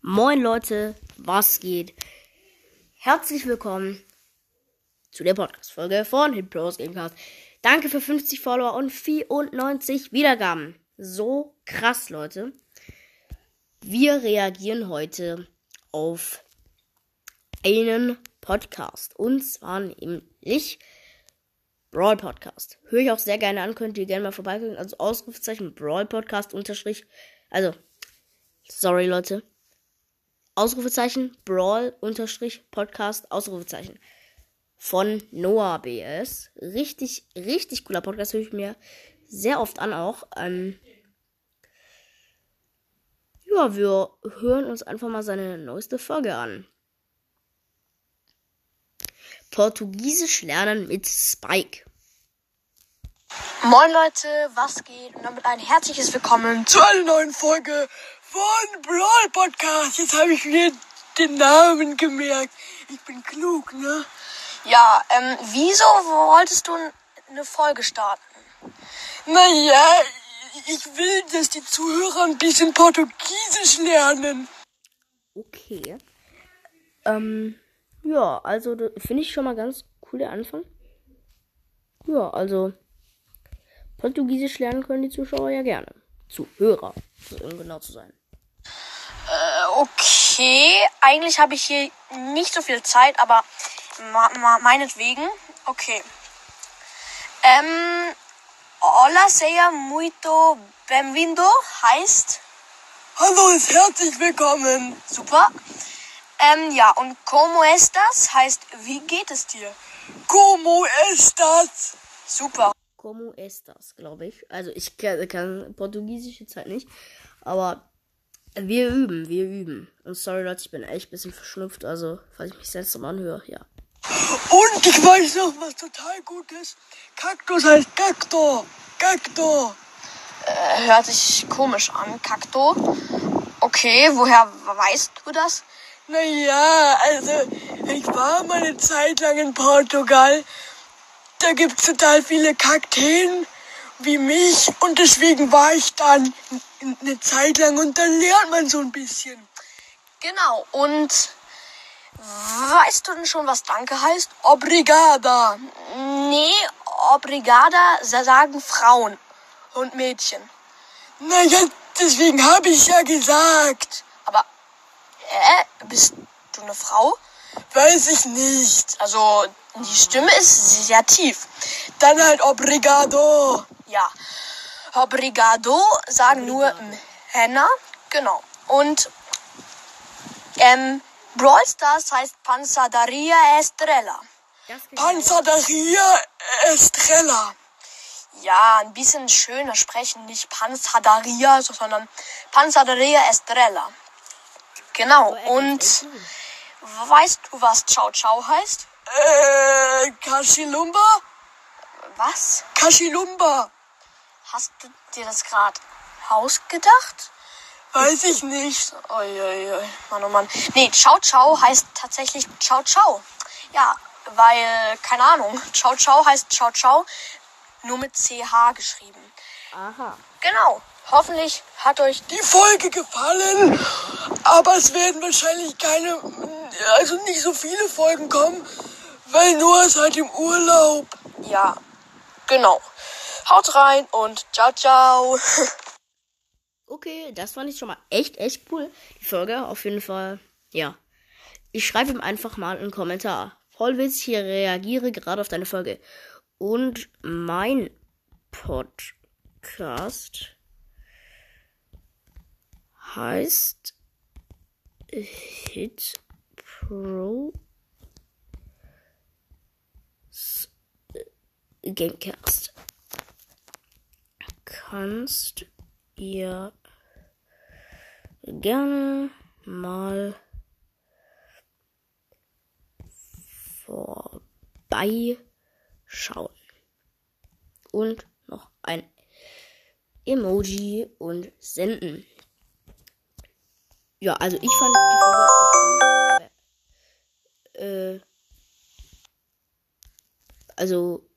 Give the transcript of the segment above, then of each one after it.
Moin Leute, was geht? Herzlich willkommen zu der Podcast-Folge von Hitpros Gamecast. Danke für 50 Follower und 94 Wiedergaben. So krass, Leute. Wir reagieren heute auf einen Podcast. Und zwar nämlich Brawl Podcast. Höre ich auch sehr gerne an, könnt ihr gerne mal vorbeigucken. Also Ausrufezeichen Brawl Podcast unterstrich. Also, sorry Leute. Ausrufezeichen Brawl unterstrich Podcast Ausrufezeichen. Von Noah BS. Richtig, richtig cooler Podcast. Höre ich mir sehr oft an auch. Ähm, ja, wir hören uns einfach mal seine neueste Folge an. Portugiesisch lernen mit Spike. Moin Leute, was geht? Und damit ein herzliches Willkommen zu einer neuen Folge von Brawl Podcast. Jetzt habe ich mir den Namen gemerkt. Ich bin klug, ne? Ja, ähm, wieso wolltest du eine Folge starten? Naja, ich will, dass die Zuhörer ein bisschen Portugiesisch lernen. Okay. Ähm, ja, also finde ich schon mal ganz cool der Anfang. Ja, also Portugiesisch lernen können die Zuschauer ja gerne. Zuhörer, um genau zu sein. Okay. Eigentlich habe ich hier nicht so viel Zeit, aber ma ma meinetwegen. Okay. Ähm, hola, seja muito bem-vindo heißt. Hallo, ist herzlich willkommen. Super. Ähm, ja, und como estas heißt, wie geht es dir? Como estas? Super. Como estas, glaube ich. Also ich kann, kann Portugiesisch jetzt halt nicht, aber wir üben, wir üben. Und sorry Leute, ich bin echt ein bisschen verschnupft, also falls ich mich seltsam anhöre, ja. Und ich weiß noch was total Gutes. Kaktus heißt Kakto. Kakto. Äh, hört sich komisch an, Kakto. Okay, woher weißt du das? Naja, also ich war mal eine Zeit lang in Portugal. Da gibt's total viele Kakteen wie mich und deswegen war ich dann eine Zeit lang und dann lernt man so ein bisschen. Genau, und weißt du denn schon, was Danke heißt? Obrigada. Nee, Obrigada sagen Frauen und Mädchen. Naja, deswegen habe ich ja gesagt. Aber, äh, bist du eine Frau? Weiß ich nicht. Also, die Stimme ist sehr tief. Dann halt Obrigado. Ja. Obrigado sagen nur Männer. Genau. Und ähm, Brawl Stars heißt Panzadaria Estrella. Panzadaria Estrella. Ja, ein bisschen schöner sprechen. Nicht Panzadaria, sondern Panzadaria Estrella. Genau. Und weißt du, was Ciao Ciao heißt? Äh, Kashilumba? Was? Kashilumba. Hast du dir das gerade ausgedacht? Weiß ich nicht. Uiuiui. Mann, oh Mann. Nee, Ciao Ciao heißt tatsächlich Ciao Ciao. Ja, weil, keine Ahnung, Ciao Ciao heißt Ciao Ciao, nur mit CH geschrieben. Aha. Genau. Hoffentlich hat euch die Folge gefallen. Aber es werden wahrscheinlich keine, also nicht so viele Folgen kommen, weil Noah ist halt im Urlaub. Ja, genau. Haut rein und ciao, ciao. Okay, das fand ich schon mal echt, echt cool. Die Folge auf jeden Fall. Ja. Ich schreibe ihm einfach mal einen Kommentar. Voll witzig, ich reagiere gerade auf deine Folge. Und mein Podcast heißt Hit Pro Gamecast. Kannst ihr gerne mal vorbeischauen. Und noch ein Emoji und senden. Ja, also ich fand die Folge äh, also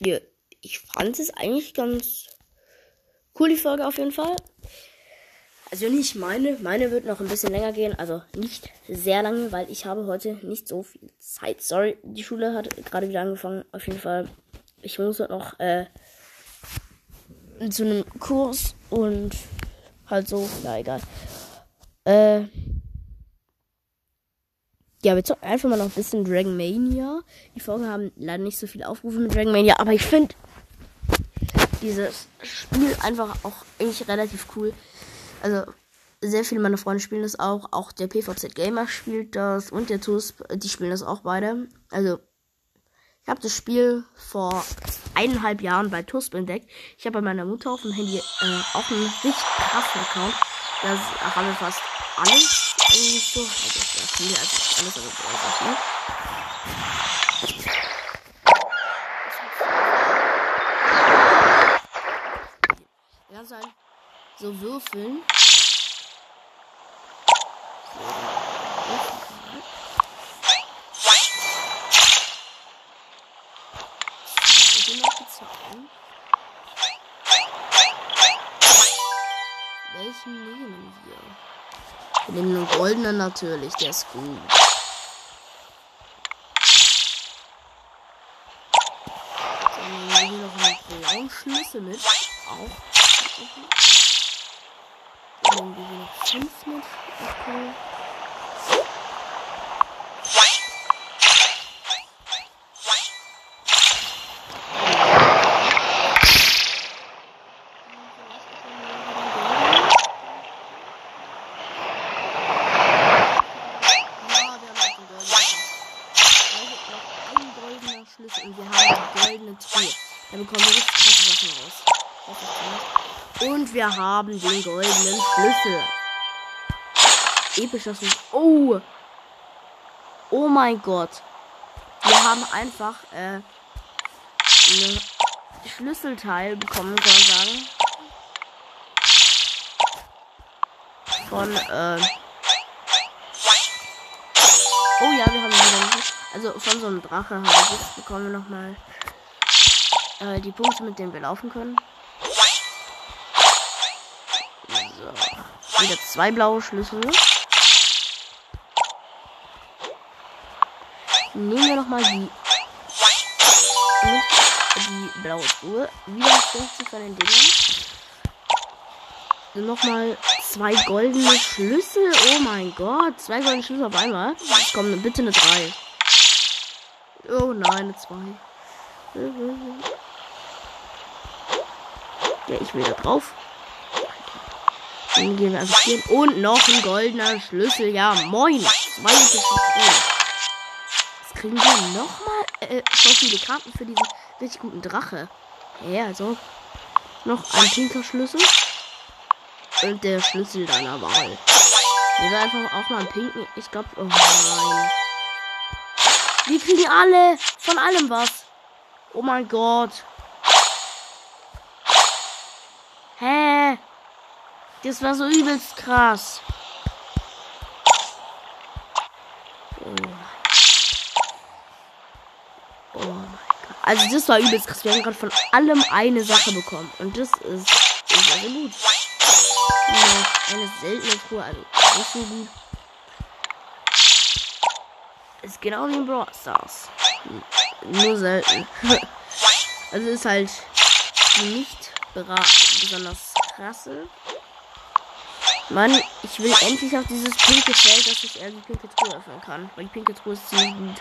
ja, ich fand es eigentlich ganz cool, die Folge auf jeden Fall. Also nicht meine. Meine wird noch ein bisschen länger gehen. Also nicht sehr lange, weil ich habe heute nicht so viel Zeit. Sorry, die Schule hat gerade wieder angefangen. Auf jeden Fall. Ich muss heute noch äh, zu einem Kurs und halt so. Ja, egal. Äh, ja, wir zocken einfach mal noch ein bisschen Dragon Mania. Die Folgen haben leider nicht so viele Aufrufe mit Dragon Mania, aber ich finde dieses Spiel einfach auch eigentlich relativ cool. Also, sehr viele meiner Freunde spielen das auch. Auch der PVZ Gamer spielt das und der TUS, die spielen das auch beide. Also, ich habe das Spiel vor eineinhalb Jahren bei TUS entdeckt. Ich habe bei meiner Mutter auf dem Handy äh, auch einen richtig krassen Account. Da haben wir fast alles eigentlich so. Also, das also alles, aber also viel. Kannst halt so würfeln. Welchen nehmen wir? Wir nehmen einen goldenen natürlich, der ist gut. Dann nehmen wir hier noch einen blauen Schlüssel mit. Auch. Dann nehmen wir hier noch fünf mit. Okay. Und wir haben den goldenen Schlüssel. Schlüssel. Oh! Oh mein Gott. Wir haben einfach äh, ein Schlüsselteil bekommen, kann man sagen. Von, äh. Oh ja, wir haben wieder. Also von so einem Drache halt. Jetzt bekommen wir nochmal äh, die Punkte, mit denen wir laufen können. So. Wieder zwei blaue Schlüssel. Nehmen wir nochmal die, die blaue Truhe. Wieder 50 von den Dingern. Nochmal zwei goldene Schlüssel. Oh mein Gott. Zwei goldene Schlüssel auf einmal. Kommt bitte eine 3. Oh nein, eine 2. Ja, ich will da drauf. Dann gehen wir einfach hier. Und noch ein goldener Schlüssel. Ja, moin. Zwei Jetzt kriegen wir nochmal äh, so viele Karten für diesen richtig guten Drache. Ja, also. Noch ein pinker Schlüssel. Und der Schlüssel deiner Wahl. Wir werden einfach auch mal einen pinken. Ich glaube. Oh nein. Wir kriegen alle von allem was. Oh mein Gott. Hä? Das war so übelst krass. Oh. oh mein Gott. Also das war übelst krass. Wir haben gerade von allem eine Sache bekommen. Und das ist, ist also gut. Ja, eine seltene Truhe, also nicht so gut. Ist genau wie in Brawl Stars. Nur selten. also ist halt nicht besonders krasse. Mann, ich will endlich auf dieses pinke Feld, dass ich eher die pinke Truhe öffnen kann. Weil die pinke Truhe ist ziemlich gut.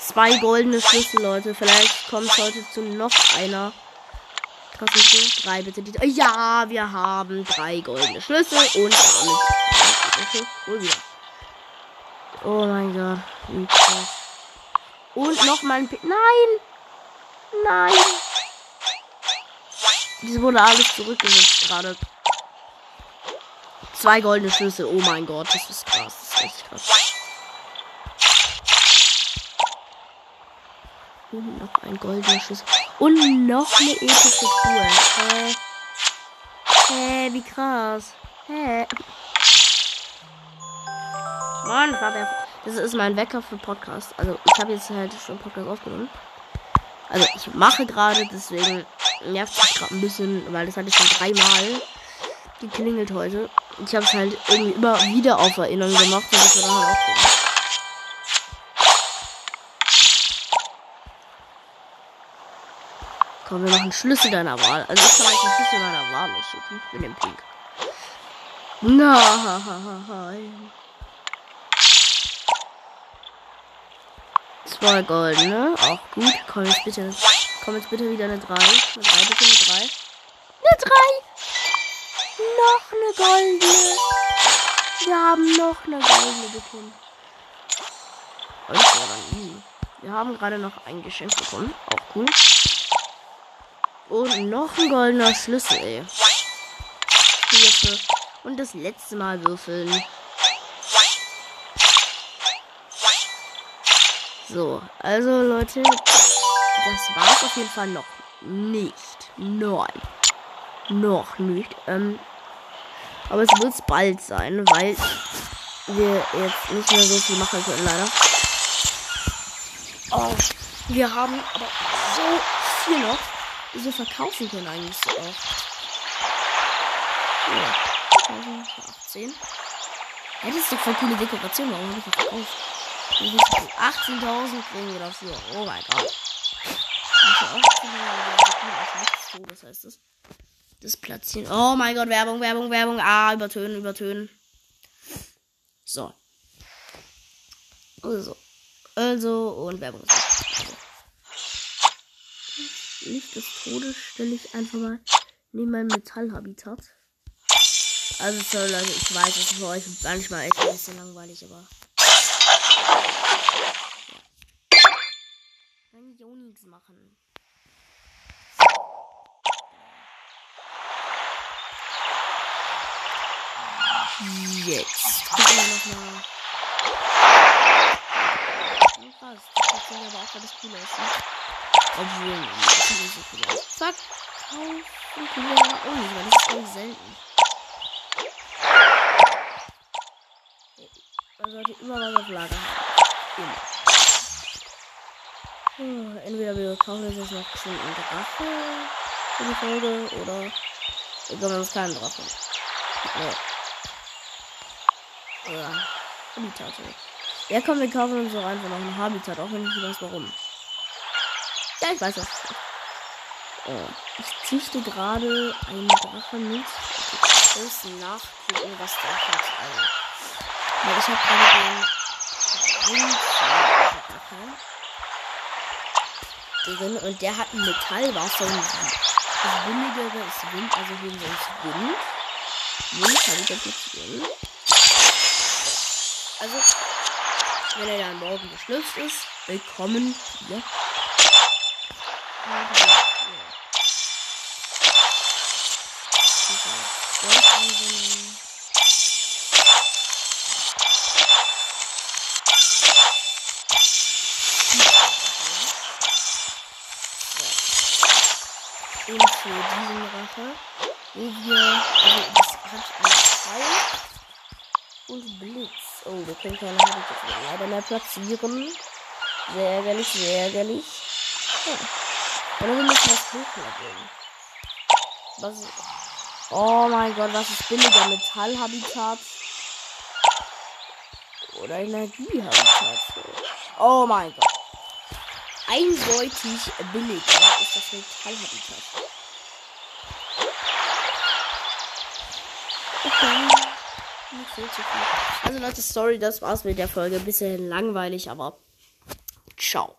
Zwei goldene Schlüssel, Leute. Vielleicht kommt heute zu noch einer. Kostet drei bitte. Die, ja, wir haben drei goldene Schlüssel und damit wieder. Oh mein Gott, krass. Und nochmal ein P Nein! Nein! Diese wurde alles zurückgesetzt gerade. Zwei goldene Schlüssel. Oh mein Gott, das ist krass. Das ist echt krass. Und noch ein goldener Schlüssel. Und noch eine epische Tour. Hä? Hä, wie krass. Hä? Mann, das ist mein Wecker für Podcast. Also ich habe jetzt halt schon Podcast aufgenommen. Also ich mache gerade, deswegen nervt es gerade ein bisschen, weil das hatte ich schon dreimal geklingelt heute. Ich habe es halt irgendwie immer wieder auf Erinnerung gemacht und das war dann halt. Komm, wir machen Schlüssel deiner Wahl. Also ich kann euch den Schlüssel meiner Wahl aussuchen. Ich bin im Pink. Nein. Zwei goldene. Auch gut. Komm jetzt bitte. Komm jetzt bitte wieder eine 3. Eine 3, bitte eine 3. Eine 3. Noch eine goldene. Wir haben noch eine goldene bekommen. Und. Wir haben gerade noch ein Geschenk bekommen. Auch cool. Und noch ein goldener Schlüssel, ey. Und das letzte Mal würfeln. So, also Leute, das war es auf jeden Fall noch nicht. Nein. Noch nicht. Ähm, aber es wird bald sein, weil wir jetzt nicht mehr so viel machen können, leider. Oh, wir haben aber so viel noch, die verkaufen können eigentlich so auch. Ja, 18. Ja, das ist doch voll coole Dekoration. Warum habe ich das verkauft? 18.000 kriegen wir dafür. Oh mein Gott. Das heißt das. Das platzieren. Oh mein Gott, Werbung, Werbung, Werbung. Ah, übertönen, übertönen. So. Also. Also, und Werbung. Licht des Todes stelle ich einfach mal neben mein Metallhabitat. Also, so Leute, ich weiß, es ist für euch manchmal echt ein bisschen langweilig, aber. Ich auch nichts machen. Jetzt gucken wir nochmal. Krass, das sieht aber auch, weil das cool aussieht. Obwohl, das sieht nicht so cool aus. Zack, kaufen wir auch nicht, weil das ist ganz selten. Man sollte immer was auf Lager haben. Immer. Oh, entweder wir kaufen uns jetzt noch einen Drache für die Folge oder wir können uns keinen Drache. Ja. Ja. Habitat. Ja, komm, wir kaufen uns doch einfach noch ein Habitat, auch wenn ich nicht weiß warum. Ja, ich weiß was. Oh, ich züchte gerade einen Drachen mit. Ich muss nachgucken, was der hat. Also. Ich habe gerade den drin und der hat ein Metallwasser das billigere ist Wind, also holen wir uns Wind. Wind habe ich da platzieren. Also, wenn er dann morgen geschlüpft ist, willkommen hier. Und, für diesen Rache, wo wir, also das hat einen Pfeil und Blitz. Oh, wir können keine Habitat leider mehr platzieren. Sehr ärgerlich, sehr ärgerlich. Ja. Oder wir müssen was hochleveln. Was ist, Oh mein Gott, was ist billiger? Metallhabitat oder Energiehabitat? Oh mein Gott. Eindeutig billiger ist das Metallhabitat. Okay. So zu viel. Also Leute, sorry, das war's mit der Folge. Bisschen langweilig, aber ciao.